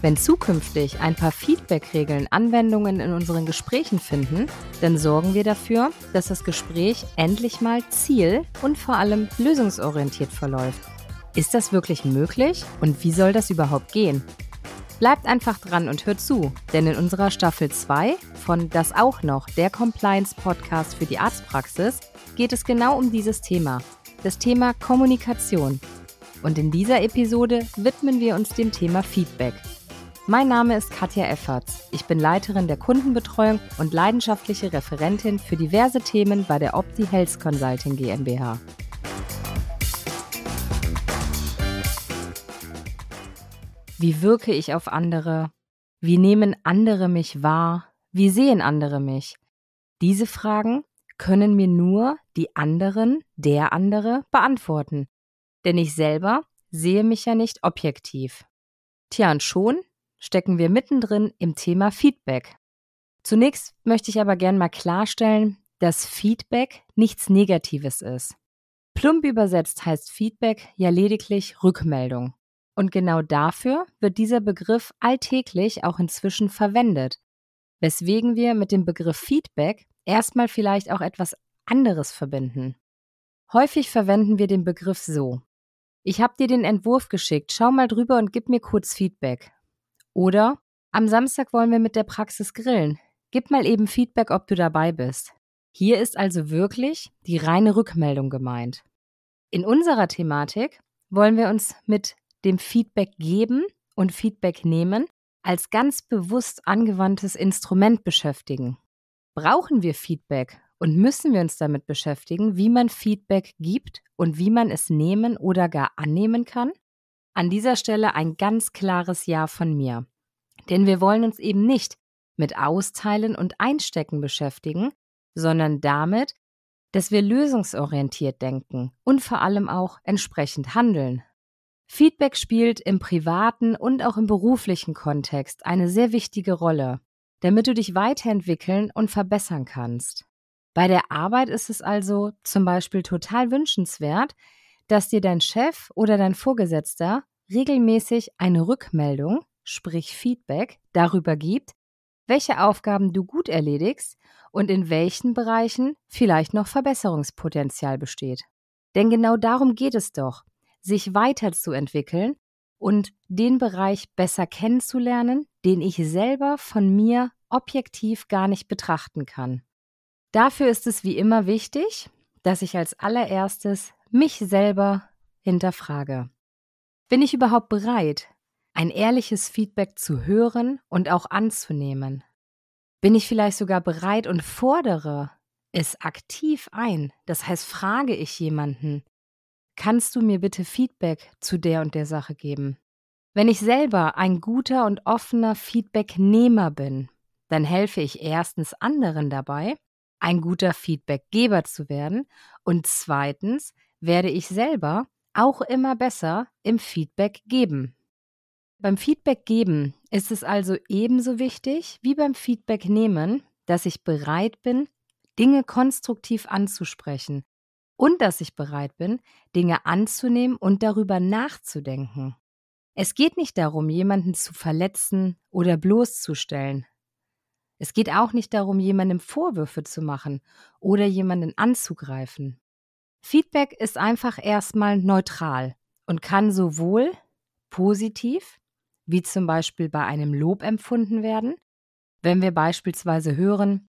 Wenn zukünftig ein paar Feedback-Regeln Anwendungen in unseren Gesprächen finden, dann sorgen wir dafür, dass das Gespräch endlich mal ziel- und vor allem lösungsorientiert verläuft. Ist das wirklich möglich und wie soll das überhaupt gehen? Bleibt einfach dran und hört zu, denn in unserer Staffel 2 von Das auch noch, der Compliance-Podcast für die Arztpraxis, geht es genau um dieses Thema, das Thema Kommunikation. Und in dieser Episode widmen wir uns dem Thema Feedback. Mein Name ist Katja Efferts. Ich bin Leiterin der Kundenbetreuung und leidenschaftliche Referentin für diverse Themen bei der Opti Health Consulting GmbH. Wie wirke ich auf andere? Wie nehmen andere mich wahr? Wie sehen andere mich? Diese Fragen können mir nur die anderen, der andere, beantworten. Denn ich selber sehe mich ja nicht objektiv. Tja, und schon stecken wir mittendrin im Thema Feedback. Zunächst möchte ich aber gern mal klarstellen, dass Feedback nichts Negatives ist. Plump übersetzt heißt Feedback ja lediglich Rückmeldung. Und genau dafür wird dieser Begriff alltäglich auch inzwischen verwendet, weswegen wir mit dem Begriff Feedback erstmal vielleicht auch etwas anderes verbinden. Häufig verwenden wir den Begriff so. Ich habe dir den Entwurf geschickt, schau mal drüber und gib mir kurz Feedback. Oder am Samstag wollen wir mit der Praxis grillen. Gib mal eben Feedback, ob du dabei bist. Hier ist also wirklich die reine Rückmeldung gemeint. In unserer Thematik wollen wir uns mit dem Feedback geben und Feedback nehmen als ganz bewusst angewandtes Instrument beschäftigen. Brauchen wir Feedback und müssen wir uns damit beschäftigen, wie man Feedback gibt und wie man es nehmen oder gar annehmen kann? An dieser Stelle ein ganz klares Ja von mir. Denn wir wollen uns eben nicht mit Austeilen und Einstecken beschäftigen, sondern damit, dass wir lösungsorientiert denken und vor allem auch entsprechend handeln. Feedback spielt im privaten und auch im beruflichen Kontext eine sehr wichtige Rolle, damit du dich weiterentwickeln und verbessern kannst. Bei der Arbeit ist es also zum Beispiel total wünschenswert, dass dir dein Chef oder dein Vorgesetzter regelmäßig eine Rückmeldung, sprich Feedback, darüber gibt, welche Aufgaben du gut erledigst und in welchen Bereichen vielleicht noch Verbesserungspotenzial besteht. Denn genau darum geht es doch, sich weiterzuentwickeln und den Bereich besser kennenzulernen, den ich selber von mir objektiv gar nicht betrachten kann. Dafür ist es wie immer wichtig, dass ich als allererstes mich selber hinterfrage. Bin ich überhaupt bereit, ein ehrliches Feedback zu hören und auch anzunehmen? Bin ich vielleicht sogar bereit und fordere es aktiv ein? Das heißt, frage ich jemanden, kannst du mir bitte Feedback zu der und der Sache geben? Wenn ich selber ein guter und offener Feedbacknehmer bin, dann helfe ich erstens anderen dabei, ein guter Feedbackgeber zu werden und zweitens werde ich selber auch immer besser im Feedback geben. Beim Feedback geben ist es also ebenso wichtig wie beim Feedback nehmen, dass ich bereit bin, Dinge konstruktiv anzusprechen und dass ich bereit bin, Dinge anzunehmen und darüber nachzudenken. Es geht nicht darum, jemanden zu verletzen oder bloßzustellen. Es geht auch nicht darum, jemandem Vorwürfe zu machen oder jemanden anzugreifen. Feedback ist einfach erstmal neutral und kann sowohl positiv, wie zum Beispiel bei einem Lob empfunden werden, wenn wir beispielsweise hören,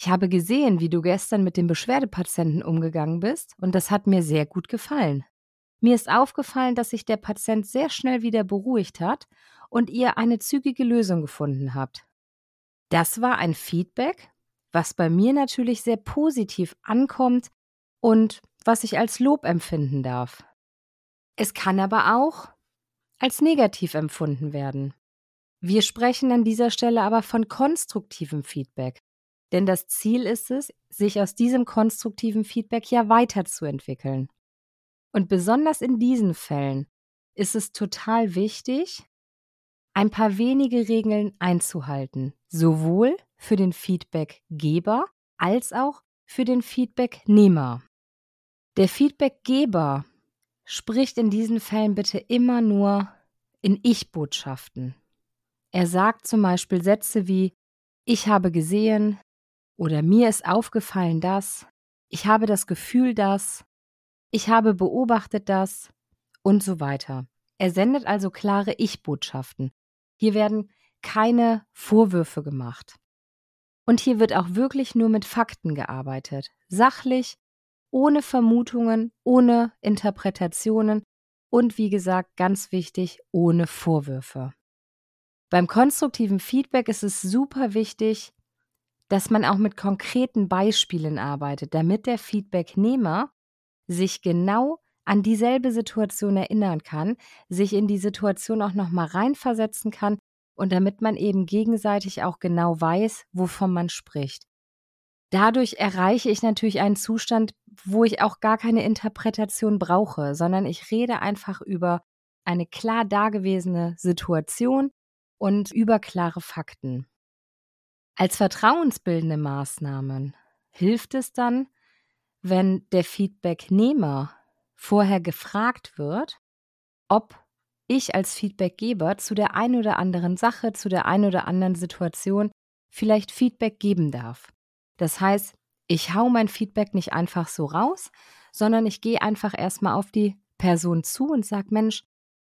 ich habe gesehen, wie du gestern mit dem Beschwerdepatienten umgegangen bist, und das hat mir sehr gut gefallen. Mir ist aufgefallen, dass sich der Patient sehr schnell wieder beruhigt hat und ihr eine zügige Lösung gefunden habt. Das war ein Feedback, was bei mir natürlich sehr positiv ankommt und was ich als Lob empfinden darf. Es kann aber auch als negativ empfunden werden. Wir sprechen an dieser Stelle aber von konstruktivem Feedback. Denn das Ziel ist es, sich aus diesem konstruktiven Feedback ja weiterzuentwickeln. Und besonders in diesen Fällen ist es total wichtig, ein paar wenige Regeln einzuhalten, sowohl für den Feedbackgeber als auch für den Feedbacknehmer. Der Feedbackgeber spricht in diesen Fällen bitte immer nur in Ich-Botschaften. Er sagt zum Beispiel Sätze wie Ich habe gesehen oder mir ist aufgefallen das, ich habe das Gefühl das, ich habe beobachtet das und so weiter. Er sendet also klare Ich-Botschaften. Hier werden keine Vorwürfe gemacht. Und hier wird auch wirklich nur mit Fakten gearbeitet. Sachlich, ohne Vermutungen, ohne Interpretationen und wie gesagt, ganz wichtig, ohne Vorwürfe. Beim konstruktiven Feedback ist es super wichtig, dass man auch mit konkreten Beispielen arbeitet, damit der Feedbacknehmer sich genau an dieselbe Situation erinnern kann, sich in die Situation auch noch mal reinversetzen kann und damit man eben gegenseitig auch genau weiß, wovon man spricht. Dadurch erreiche ich natürlich einen Zustand, wo ich auch gar keine Interpretation brauche, sondern ich rede einfach über eine klar dagewesene Situation und über klare Fakten. Als vertrauensbildende Maßnahmen hilft es dann, wenn der Feedbacknehmer vorher gefragt wird, ob ich als Feedbackgeber zu der einen oder anderen Sache, zu der einen oder anderen Situation vielleicht Feedback geben darf. Das heißt, ich hau mein Feedback nicht einfach so raus, sondern ich gehe einfach erstmal auf die Person zu und sage, Mensch,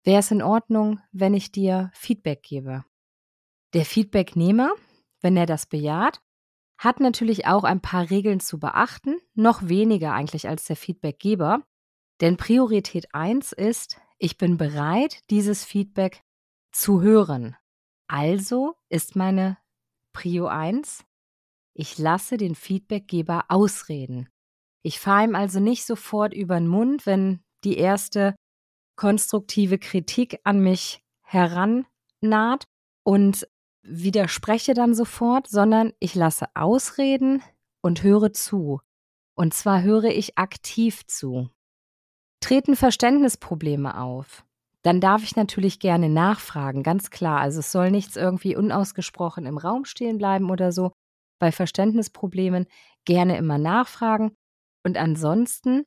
wäre es in Ordnung, wenn ich dir Feedback gebe? Der Feedbacknehmer, wenn er das bejaht, hat natürlich auch ein paar Regeln zu beachten, noch weniger eigentlich als der Feedbackgeber. Denn Priorität 1 ist, ich bin bereit, dieses Feedback zu hören. Also ist meine Prio 1, ich lasse den Feedbackgeber ausreden. Ich fahre ihm also nicht sofort über den Mund, wenn die erste konstruktive Kritik an mich herannaht und widerspreche dann sofort, sondern ich lasse ausreden und höre zu. Und zwar höre ich aktiv zu. Treten Verständnisprobleme auf, dann darf ich natürlich gerne nachfragen, ganz klar. Also es soll nichts irgendwie unausgesprochen im Raum stehen bleiben oder so, bei Verständnisproblemen gerne immer nachfragen. Und ansonsten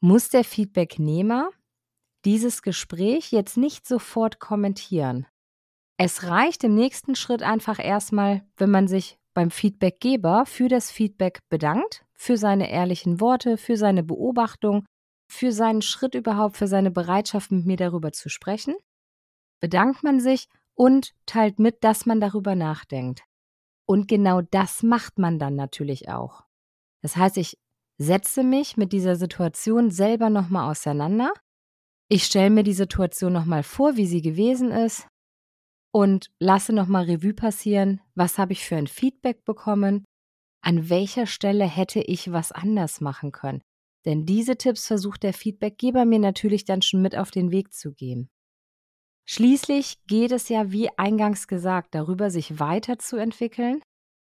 muss der Feedbacknehmer dieses Gespräch jetzt nicht sofort kommentieren. Es reicht im nächsten Schritt einfach erstmal, wenn man sich beim Feedbackgeber für das Feedback bedankt, für seine ehrlichen Worte, für seine Beobachtung, für seinen Schritt überhaupt, für seine Bereitschaft, mit mir darüber zu sprechen. Bedankt man sich und teilt mit, dass man darüber nachdenkt. Und genau das macht man dann natürlich auch. Das heißt, ich setze mich mit dieser Situation selber nochmal auseinander. Ich stelle mir die Situation nochmal vor, wie sie gewesen ist und lasse nochmal Revue passieren, was habe ich für ein Feedback bekommen, an welcher Stelle hätte ich was anders machen können. Denn diese Tipps versucht der Feedbackgeber mir natürlich dann schon mit auf den Weg zu geben. Schließlich geht es ja, wie eingangs gesagt, darüber, sich weiterzuentwickeln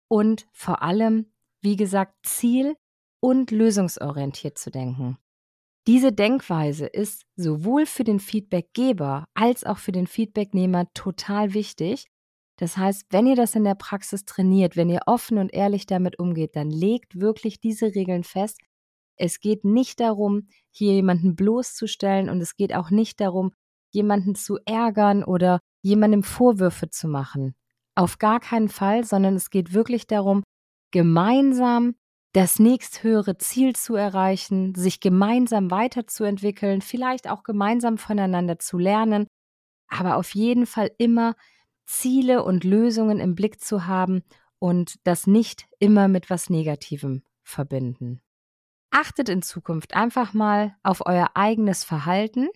und vor allem, wie gesagt, ziel- und lösungsorientiert zu denken. Diese Denkweise ist sowohl für den Feedbackgeber als auch für den Feedbacknehmer total wichtig. Das heißt, wenn ihr das in der Praxis trainiert, wenn ihr offen und ehrlich damit umgeht, dann legt wirklich diese Regeln fest. Es geht nicht darum, hier jemanden bloßzustellen und es geht auch nicht darum, jemanden zu ärgern oder jemandem Vorwürfe zu machen. Auf gar keinen Fall, sondern es geht wirklich darum, gemeinsam das nächsthöhere Ziel zu erreichen, sich gemeinsam weiterzuentwickeln, vielleicht auch gemeinsam voneinander zu lernen, aber auf jeden Fall immer Ziele und Lösungen im Blick zu haben und das nicht immer mit was Negativem verbinden. Achtet in Zukunft einfach mal auf euer eigenes Verhalten,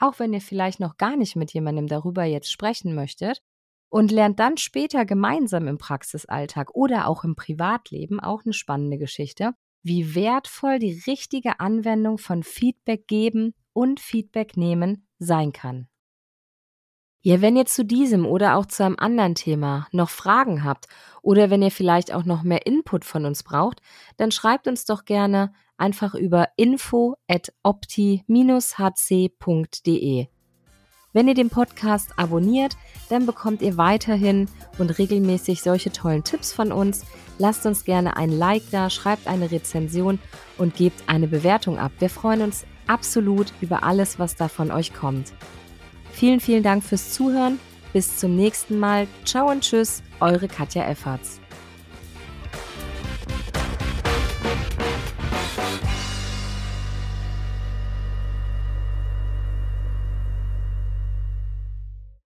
auch wenn ihr vielleicht noch gar nicht mit jemandem darüber jetzt sprechen möchtet, und lernt dann später gemeinsam im Praxisalltag oder auch im Privatleben, auch eine spannende Geschichte, wie wertvoll die richtige Anwendung von Feedback geben und Feedback nehmen sein kann. Ja, wenn ihr zu diesem oder auch zu einem anderen Thema noch Fragen habt oder wenn ihr vielleicht auch noch mehr Input von uns braucht, dann schreibt uns doch gerne einfach über info at opti-hc.de. Wenn ihr den Podcast abonniert, dann bekommt ihr weiterhin und regelmäßig solche tollen Tipps von uns. Lasst uns gerne ein Like da, schreibt eine Rezension und gebt eine Bewertung ab. Wir freuen uns absolut über alles, was da von euch kommt. Vielen, vielen Dank fürs Zuhören Bis zum nächsten Mal. Ciao und tschüss, eure Katja Efferts.